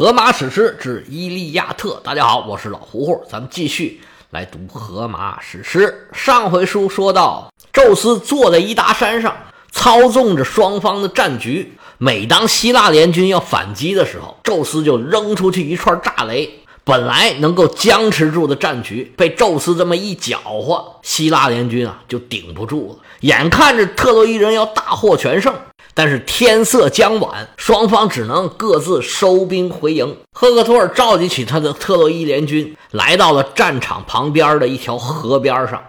荷马史诗之《伊利亚特》。大家好，我是老胡胡，咱们继续来读荷马史诗。上回书说到，宙斯坐在伊达山上，操纵着双方的战局。每当希腊联军要反击的时候，宙斯就扔出去一串炸雷。本来能够僵持住的战局，被宙斯这么一搅和，希腊联军啊就顶不住了。眼看着特洛伊人要大获全胜，但是天色将晚，双方只能各自收兵回营。赫克托尔召集起他的特洛伊联军，来到了战场旁边的一条河边上。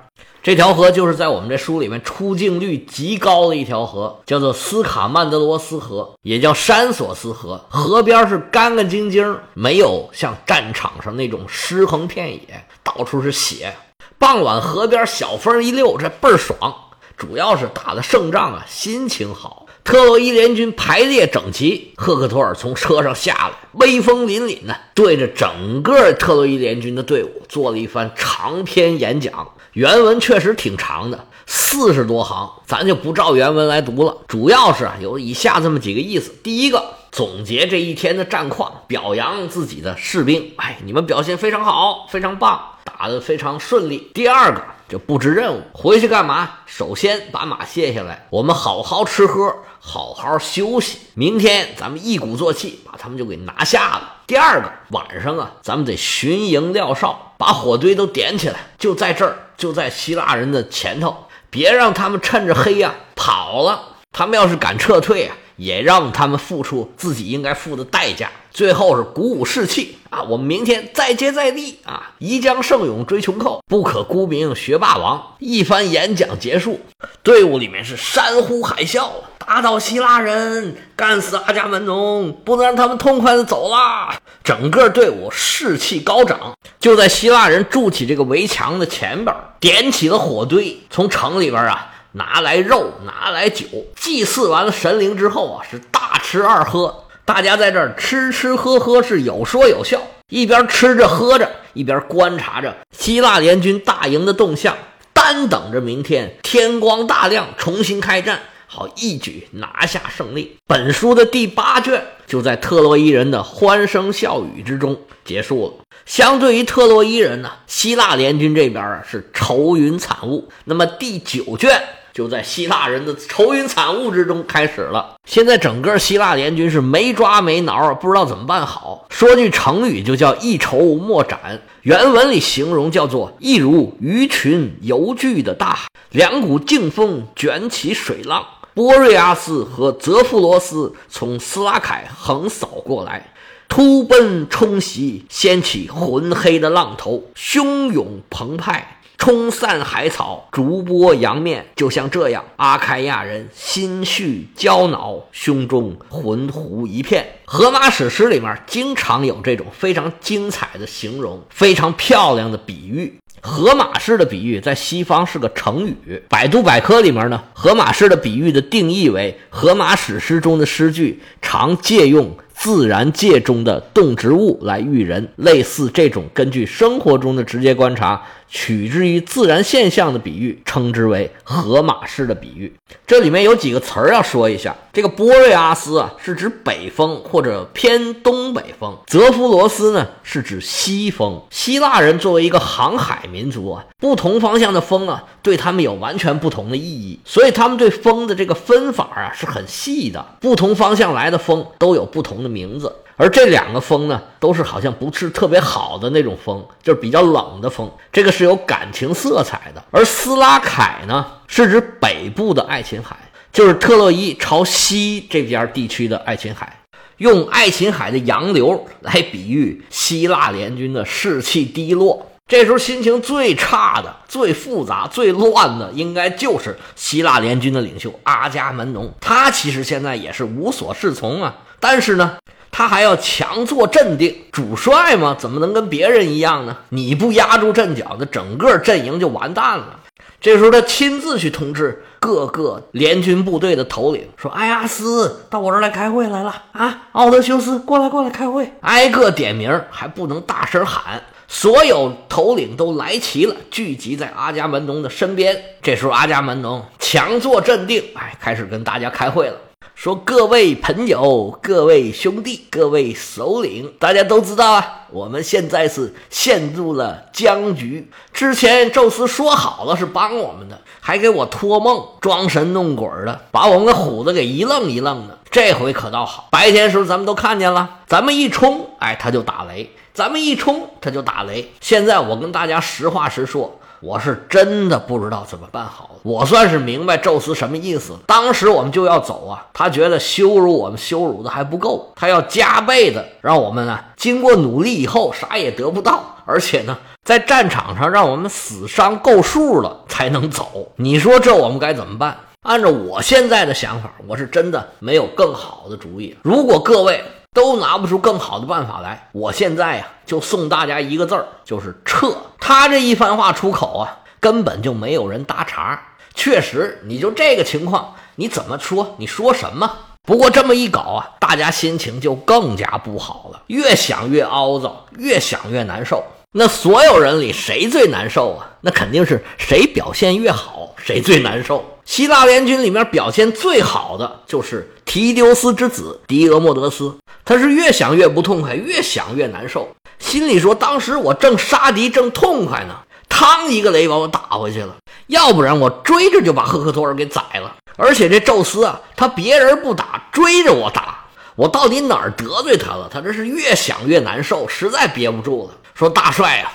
这条河就是在我们这书里面出镜率极高的一条河，叫做斯卡曼德罗斯河，也叫山索斯河。河边是干干净净，没有像战场上那种尸横遍野，到处是血。傍晚，河边小风一溜，这倍儿爽。主要是打了胜仗啊，心情好。特洛伊联军排列整齐，赫克托尔从车上下来，威风凛凛的对着整个特洛伊联军的队伍做了一番长篇演讲。原文确实挺长的，四十多行，咱就不照原文来读了。主要是啊，有以下这么几个意思：第一个，总结这一天的战况，表扬自己的士兵，哎，你们表现非常好，非常棒，打得非常顺利。第二个，就布置任务，回去干嘛？首先把马卸下来，我们好好吃喝，好好休息。明天咱们一鼓作气，把他们就给拿下了。第二个晚上啊，咱们得巡营撂哨，把火堆都点起来，就在这儿。就在希腊人的前头，别让他们趁着黑呀跑了。他们要是敢撤退啊，也让他们付出自己应该付的代价。最后是鼓舞士气啊！我们明天再接再厉啊！宜将胜勇追穷寇，不可沽名学霸王。一番演讲结束，队伍里面是山呼海啸。打倒希腊人，干死阿伽门农，不能让他们痛快的走啦！整个队伍士气高涨，就在希腊人筑起这个围墙的前边，点起了火堆，从城里边啊拿来肉，拿来酒，祭祀完了神灵之后啊，是大吃二喝，大家在这儿吃吃喝喝，是有说有笑，一边吃着喝着，一边观察着希腊联军大营的动向，单等着明天天光大亮，重新开战。好，一举拿下胜利。本书的第八卷就在特洛伊人的欢声笑语之中结束了。相对于特洛伊人呢，希腊联军这边啊是愁云惨雾。那么第九卷就在希腊人的愁云惨雾之中开始了。现在整个希腊联军是没抓没挠，不知道怎么办好。说句成语就叫一筹莫展。原文里形容叫做一如鱼群游聚的大海，两股劲风卷起水浪。波瑞阿斯和泽夫罗斯从斯拉凯横扫过来，突奔冲袭，掀起浑黑的浪头，汹涌澎湃，冲散海草，逐波扬面。就像这样，阿开亚人心绪焦恼，胸中浑糊一片。荷马史诗里面经常有这种非常精彩的形容，非常漂亮的比喻。荷马式的比喻在西方是个成语。百度百科里面呢，荷马式的比喻的定义为：荷马史诗中的诗句常借用自然界中的动植物来喻人，类似这种根据生活中的直接观察。取之于自然现象的比喻，称之为荷马式的比喻。这里面有几个词儿要说一下。这个波瑞阿斯啊，是指北风或者偏东北风；泽夫罗斯呢，是指西风。希腊人作为一个航海民族啊，不同方向的风啊，对他们有完全不同的意义，所以他们对风的这个分法啊是很细的。不同方向来的风都有不同的名字。而这两个风呢，都是好像不是特别好的那种风，就是比较冷的风。这个是有感情色彩的。而斯拉凯呢，是指北部的爱琴海，就是特洛伊朝西这边地区的爱琴海。用爱琴海的洋流来比喻希腊联军的士气低落。这时候心情最差的、最复杂、最乱的，应该就是希腊联军的领袖阿伽门农。他其实现在也是无所适从啊，但是呢。他还要强作镇定，主帅嘛，怎么能跟别人一样呢？你不压住阵脚，那整个阵营就完蛋了。这时候他亲自去通知各个联军部队的头领，说：“埃阿斯到我这儿来开会来了啊，奥德修斯过来过来开会。”挨个点名，还不能大声喊。所有头领都来齐了，聚集在阿伽门农的身边。这时候阿伽门农强作镇定，哎，开始跟大家开会了。说各位朋友、各位兄弟、各位首领，大家都知道啊，我们现在是陷入了僵局。之前宙斯说好了是帮我们的，还给我托梦、装神弄鬼的，把我们给唬得给一愣一愣的。这回可倒好，白天时候咱们都看见了，咱们一冲，哎，他就打雷；咱们一冲，他就打雷。现在我跟大家实话实说。我是真的不知道怎么办好了。我算是明白宙斯什么意思。当时我们就要走啊，他觉得羞辱我们羞辱的还不够，他要加倍的让我们呢，经过努力以后啥也得不到，而且呢，在战场上让我们死伤够数了才能走。你说这我们该怎么办？按照我现在的想法，我是真的没有更好的主意。如果各位。都拿不出更好的办法来，我现在呀就送大家一个字儿，就是撤。他这一番话出口啊，根本就没有人搭茬。确实，你就这个情况，你怎么说？你说什么？不过这么一搞啊，大家心情就更加不好了，越想越凹糟，越想越难受。那所有人里谁最难受啊？那肯定是谁表现越好，谁最难受。希腊联军里面表现最好的就是提丢斯之子狄俄莫德斯，他是越想越不痛快，越想越难受，心里说：当时我正杀敌正痛快呢，嘡一个雷把我打回去了，要不然我追着就把赫克托尔给宰了。而且这宙斯啊，他别人不打，追着我打，我到底哪儿得罪他了？他这是越想越难受，实在憋不住了。说大帅呀，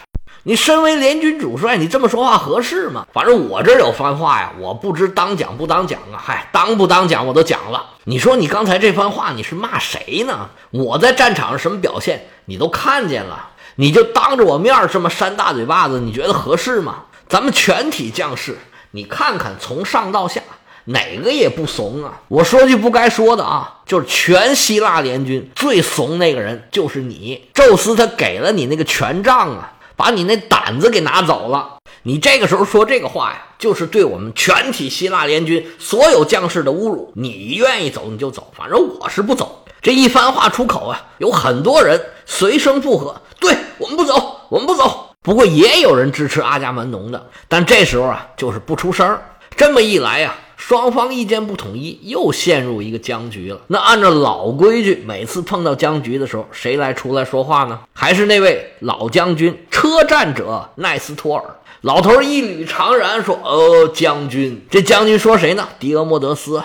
你身为联军主帅，你这么说话合适吗？反正我这儿有番话呀，我不知当讲不当讲啊。嗨，当不当讲我都讲了。你说你刚才这番话你是骂谁呢？我在战场上什么表现你都看见了，你就当着我面这么扇大嘴巴子，你觉得合适吗？咱们全体将士，你看看从上到下。哪个也不怂啊！我说句不该说的啊，就是全希腊联军最怂那个人就是你，宙斯他给了你那个权杖啊，把你那胆子给拿走了。你这个时候说这个话呀，就是对我们全体希腊联军所有将士的侮辱。你愿意走你就走，反正我是不走。这一番话出口啊，有很多人随声附和，对我们不走，我们不走。不过也有人支持阿伽门农的，但这时候啊，就是不出声。这么一来呀。双方意见不统一，又陷入一个僵局了。那按照老规矩，每次碰到僵局的时候，谁来出来说话呢？还是那位老将军车战者奈斯托尔老头一捋长髯说：“呃，将军，这将军说谁呢？狄俄莫德斯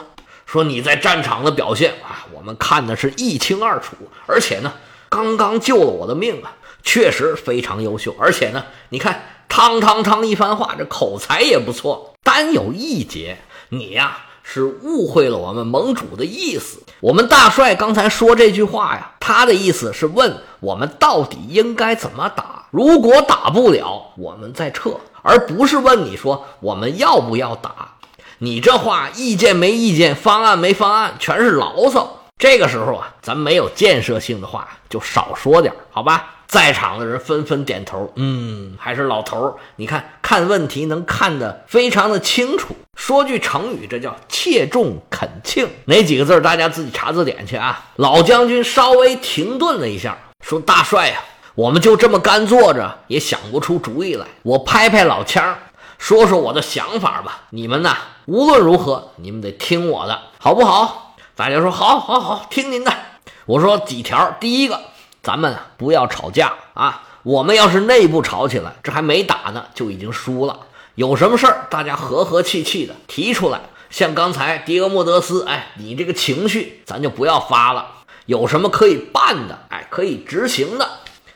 说你在战场的表现啊，我们看的是一清二楚，而且呢，刚刚救了我的命啊，确实非常优秀。而且呢，你看，汤汤汤一番话，这口才也不错，单有一节。”你呀，是误会了我们盟主的意思。我们大帅刚才说这句话呀，他的意思是问我们到底应该怎么打。如果打不了，我们再撤，而不是问你说我们要不要打。你这话意见没意见，方案没方案，全是牢骚。这个时候啊，咱没有建设性的话就少说点，好吧？在场的人纷纷点头，嗯，还是老头儿。你看看问题能看得非常的清楚。说句成语，这叫切中恳磬。哪几个字儿大家自己查字典去啊。老将军稍微停顿了一下，说：“大帅呀，我们就这么干坐着，也想不出主意来。我拍拍老枪，说说我的想法吧。你们呢，无论如何，你们得听我的，好不好？”大家说：“好，好，好，听您的。”我说几条，第一个。咱们不要吵架啊！我们要是内部吵起来，这还没打呢，就已经输了。有什么事儿，大家和和气气的提出来。像刚才迪俄莫德斯，哎，你这个情绪咱就不要发了。有什么可以办的，哎，可以执行的，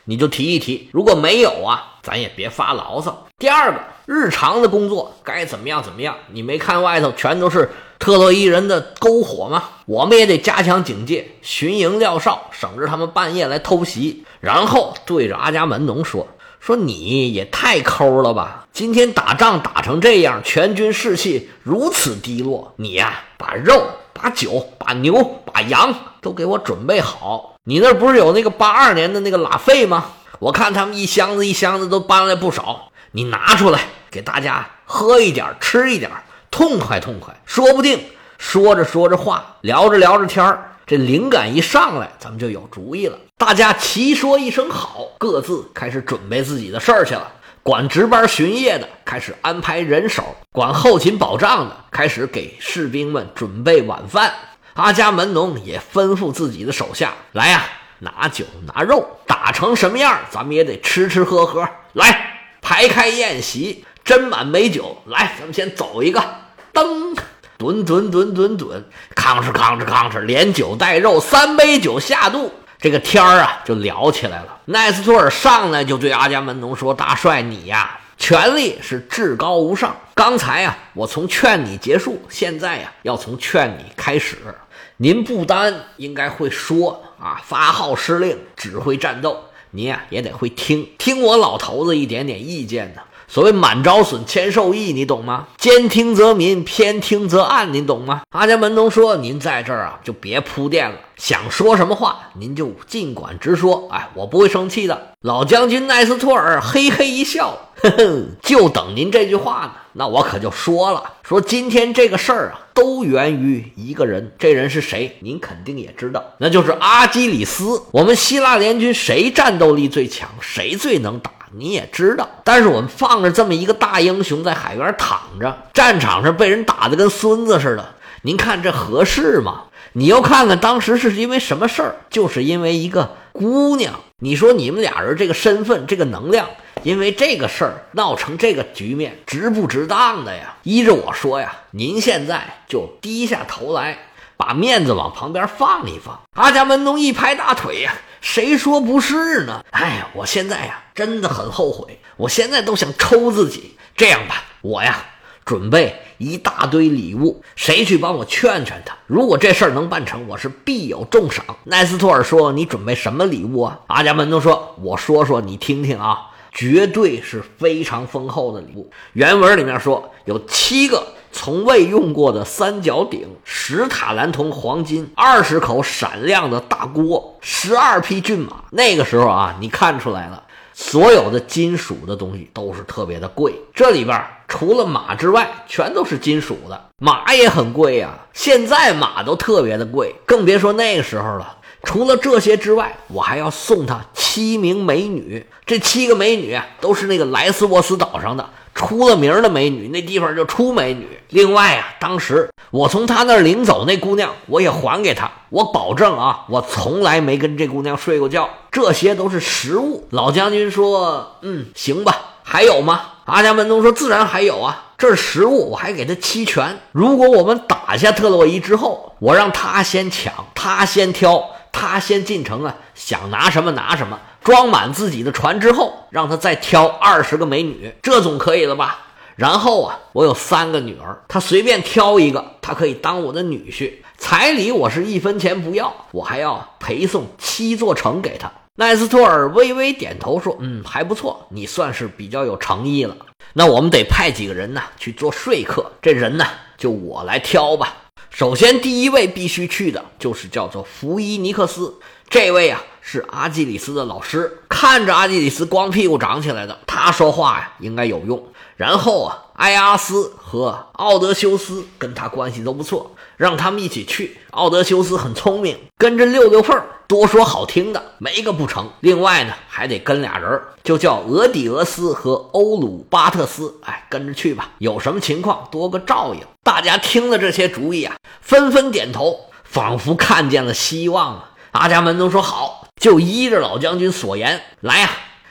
你就提一提。如果没有啊，咱也别发牢骚。第二个，日常的工作该怎么样怎么样。你没看外头全都是。特洛伊人的篝火嘛，我们也得加强警戒，巡营撂哨，省着他们半夜来偷袭。然后对着阿伽门农说：“说你也太抠了吧！今天打仗打成这样，全军士气如此低落，你呀，把肉、把酒、把牛、把羊都给我准备好。你那不是有那个八二年的那个拉菲吗？我看他们一箱子一箱子都搬来不少，你拿出来给大家喝一点，吃一点。”痛快痛快，说不定说着说着话，聊着聊着天儿，这灵感一上来，咱们就有主意了。大家齐说一声好，各自开始准备自己的事儿去了。管值班巡夜的开始安排人手，管后勤保障的开始给士兵们准备晚饭。阿伽门农也吩咐自己的手下来呀，拿酒拿肉，打成什么样，咱们也得吃吃喝喝。来，排开宴席，斟满美酒，来，咱们先走一个，噔，吨吨吨吨吨，吭哧吭哧吭哧，连酒带肉，三杯酒下肚。这个天儿啊，就聊起来了。奈斯托尔上来就对阿伽门农说：“大帅，你呀，权力是至高无上。刚才呀，我从劝你结束，现在呀，要从劝你开始。您不单应该会说啊，发号施令，指挥战斗，您呀也得会听听我老头子一点点意见呢。”所谓满招损，谦受益，你懂吗？兼听则明，偏听则暗，你懂吗？阿伽门农说：“您在这儿啊，就别铺垫了，想说什么话，您就尽管直说。哎，我不会生气的。”老将军奈斯托尔嘿嘿一笑，呵呵，就等您这句话呢。那我可就说了，说今天这个事儿啊，都源于一个人。这人是谁？您肯定也知道，那就是阿基里斯。我们希腊联军谁战斗力最强？谁最能打？你也知道，但是我们放着这么一个大英雄在海边躺着，战场上被人打得跟孙子似的，您看这合适吗？你要看看当时是因为什么事儿，就是因为一个姑娘。你说你们俩人这个身份、这个能量，因为这个事儿闹成这个局面，值不值当的呀？依着我说呀，您现在就低下头来，把面子往旁边放一放。阿伽门农一拍大腿呀。谁说不是呢？哎呀，我现在呀真的很后悔，我现在都想抽自己。这样吧，我呀准备一大堆礼物，谁去帮我劝劝他？如果这事儿能办成，我是必有重赏。奈斯托尔说：“你准备什么礼物啊？”阿伽门农说：“我说说你听听啊，绝对是非常丰厚的礼物。”原文里面说有七个。从未用过的三角鼎，十塔兰铜黄金，二十口闪亮的大锅，十二匹骏马。那个时候啊，你看出来了，所有的金属的东西都是特别的贵。这里边除了马之外，全都是金属的，马也很贵呀。现在马都特别的贵，更别说那个时候了。除了这些之外，我还要送他七名美女。这七个美女，都是那个莱斯沃斯岛上的。出了名的美女，那地方就出美女。另外啊，当时我从他那儿领走那姑娘，我也还给他。我保证啊，我从来没跟这姑娘睡过觉。这些都是实物。老将军说：“嗯，行吧。还有吗？”阿伽门农说：“自然还有啊，这是实物，我还给他齐全。如果我们打下特洛伊之后，我让他先抢，他先挑，他先进城啊，想拿什么拿什么。”装满自己的船之后，让他再挑二十个美女，这总可以了吧？然后啊，我有三个女儿，他随便挑一个，他可以当我的女婿。彩礼我是一分钱不要，我还要陪送七座城给他。奈斯托尔微微点头说：“嗯，还不错，你算是比较有诚意了。那我们得派几个人呢去做说客，这人呢就我来挑吧。首先第一位必须去的就是叫做福伊尼克斯这位啊。”是阿基里斯的老师，看着阿基里斯光屁股长起来的，他说话呀应该有用。然后啊，埃阿斯和奥德修斯跟他关系都不错，让他们一起去。奥德修斯很聪明，跟着溜溜缝多说好听的，没个不成。另外呢，还得跟俩人，就叫俄底俄斯和欧鲁巴特斯。哎，跟着去吧，有什么情况多个照应。大家听了这些主意啊，纷纷点头，仿佛看见了希望啊。阿伽门农说好。就依着老将军所言来呀，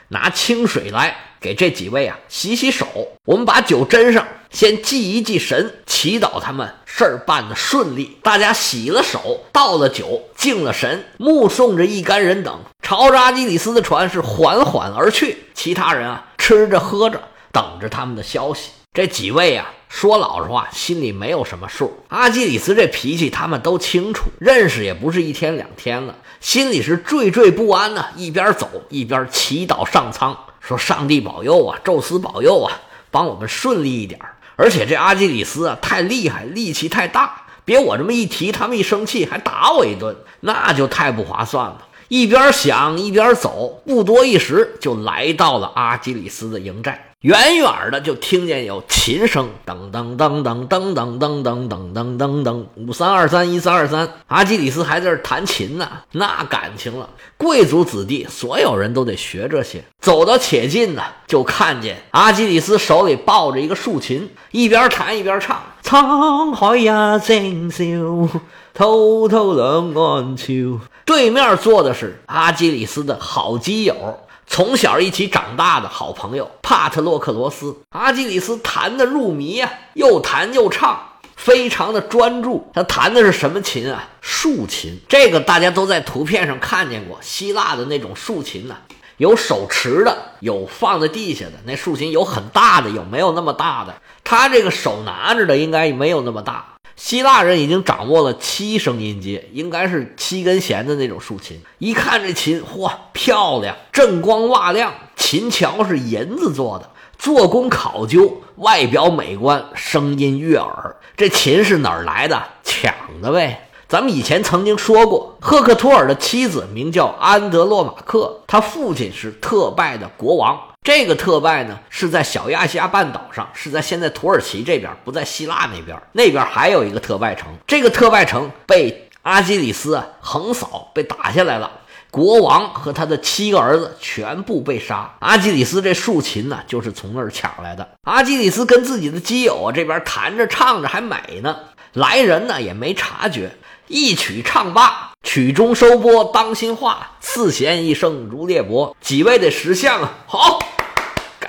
拿清水来给这几位啊洗洗手。我们把酒斟上，先祭一祭神，祈祷他们事儿办得顺利。大家洗了手，倒了酒，敬了神，目送着一干人等朝着阿基里斯的船是缓缓而去。其他人啊吃着喝着，等着他们的消息。这几位啊。说老实话，心里没有什么数。阿基里斯这脾气，他们都清楚，认识也不是一天两天了，心里是惴惴不安呢。一边走一边祈祷上苍，说：“上帝保佑啊，宙斯保佑啊，帮我们顺利一点。”而且这阿基里斯啊，太厉害，力气太大，别我这么一提，他们一生气还打我一顿，那就太不划算了。一边想一边走，不多一时就来到了阿基里斯的营寨。远远的就听见有琴声，噔噔噔噔噔噔噔噔噔噔噔噔，五三二三一三二三，阿基里斯还在这弹琴呢，那感情了。贵族子弟，所有人都得学这些。走到且近呢，就看见阿基里斯手里抱着一个竖琴，一边弹一边唱。沧海呀正笑，滔滔两岸秋。对面坐的是阿基里斯的好基友，从小一起长大的好朋友帕特洛克罗斯。阿基里斯弹得入迷呀，又弹又唱，非常的专注。他弹的是什么琴啊？竖琴。这个大家都在图片上看见过，希腊的那种竖琴呢。有手持的，有放在地下的。那竖琴有很大的，有没有那么大的？他这个手拿着的应该没有那么大。希腊人已经掌握了七声音阶，应该是七根弦的那种竖琴。一看这琴，嚯，漂亮，锃光瓦亮，琴桥是银子做的，做工考究，外表美观，声音悦耳。这琴是哪儿来的？抢的呗。咱们以前曾经说过，赫克托尔的妻子名叫安德洛马克，他父亲是特拜的国王。这个特拜呢，是在小亚细亚半岛上，是在现在土耳其这边，不在希腊那边。那边还有一个特拜城，这个特拜城被阿基里斯横扫，被打下来了。国王和他的七个儿子全部被杀。阿基里斯这竖琴呢，就是从那儿抢来的。阿基里斯跟自己的基友这边弹着唱着还美呢，来人呢也没察觉。一曲唱罢，曲终收拨当心话，四弦一声如裂帛。几位的识相啊，好，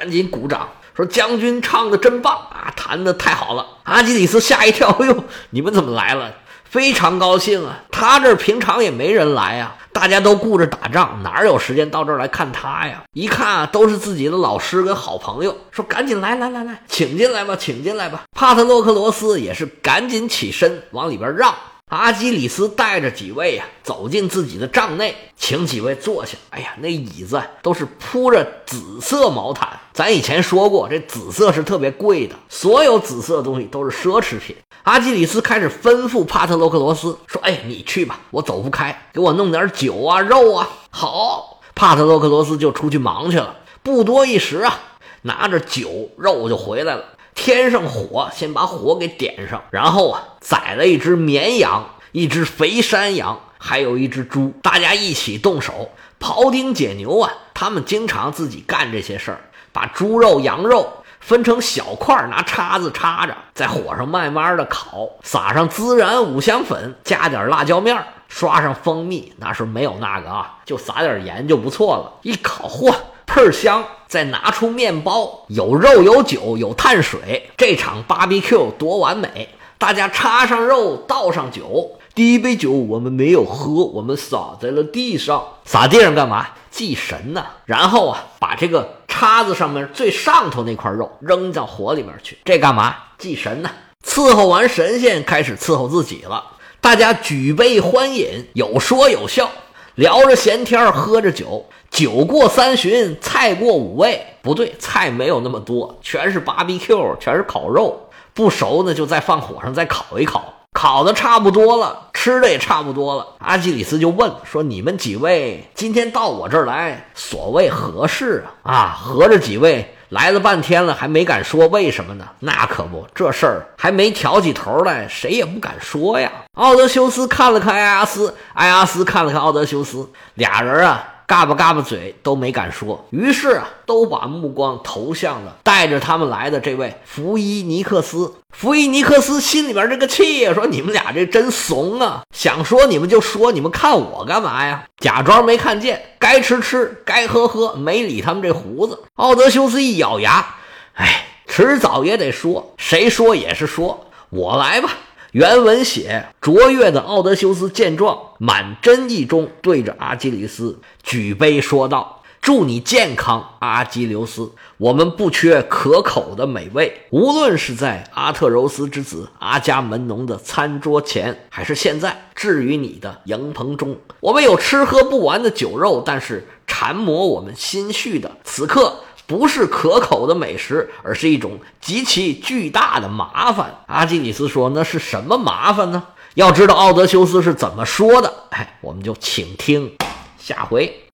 赶紧鼓掌，说将军唱的真棒啊，弹的太好了。阿基里斯吓一跳，哎呦，你们怎么来了？非常高兴啊。他这平常也没人来啊，大家都顾着打仗，哪有时间到这儿来看他呀？一看啊，都是自己的老师跟好朋友，说赶紧来来来来，请进来吧，请进来吧。帕特洛克罗斯也是赶紧起身往里边让。阿基里斯带着几位呀走进自己的帐内，请几位坐下。哎呀，那椅子都是铺着紫色毛毯。咱以前说过，这紫色是特别贵的，所有紫色的东西都是奢侈品。阿基里斯开始吩咐帕特洛克罗斯说：“哎，你去吧，我走不开，给我弄点酒啊、肉啊。”好，帕特洛克罗斯就出去忙去了。不多一时啊，拿着酒肉就回来了。添上火，先把火给点上，然后啊，宰了一只绵羊，一只肥山羊，还有一只猪，大家一起动手庖丁解牛啊。他们经常自己干这些事儿，把猪肉、羊肉分成小块，拿叉子插着，在火上慢慢的烤，撒上孜然、五香粉，加点辣椒面，刷上蜂蜜。那时候没有那个啊，就撒点盐就不错了。一烤，嚯！倍儿香！再拿出面包，有肉有酒有碳水，这场 BBQ 多完美！大家插上肉，倒上酒。第一杯酒我们没有喝，我们洒在了地上。洒地上干嘛？祭神呢？然后啊，把这个叉子上面最上头那块肉扔到火里面去。这干嘛？祭神呢？伺候完神仙，开始伺候自己了。大家举杯欢饮，有说有笑。聊着闲天喝着酒，酒过三巡，菜过五味。不对，菜没有那么多，全是 BBQ，全是烤肉。不熟呢，就再放火上再烤一烤。烤的差不多了，吃的也差不多了。阿基里斯就问说：“你们几位今天到我这儿来，所谓何事啊？”啊，合着几位。来了半天了，还没敢说为什么呢？那可不，这事儿还没挑起头来，谁也不敢说呀。奥德修斯看了看艾阿斯，艾阿斯看了看奥德修斯，俩人啊。嘎巴嘎巴嘴都没敢说，于是啊，都把目光投向了带着他们来的这位福伊尼克斯。福伊尼克斯心里边这个气呀，说你们俩这真怂啊！想说你们就说，你们看我干嘛呀？假装没看见，该吃吃，该喝喝，没理他们这胡子。奥德修斯一咬牙，哎，迟早也得说，谁说也是说，我来吧。原文写：卓越的奥德修斯见状，满真意中对着阿基里斯举杯说道：“祝你健康，阿基琉斯！我们不缺可口的美味，无论是在阿特柔斯之子阿伽门农的餐桌前，还是现在置于你的营棚中，我们有吃喝不完的酒肉，但是缠磨我们心绪的此刻。”不是可口的美食，而是一种极其巨大的麻烦。阿基里斯说：“那是什么麻烦呢？要知道奥德修斯是怎么说的，哎，我们就请听下回。”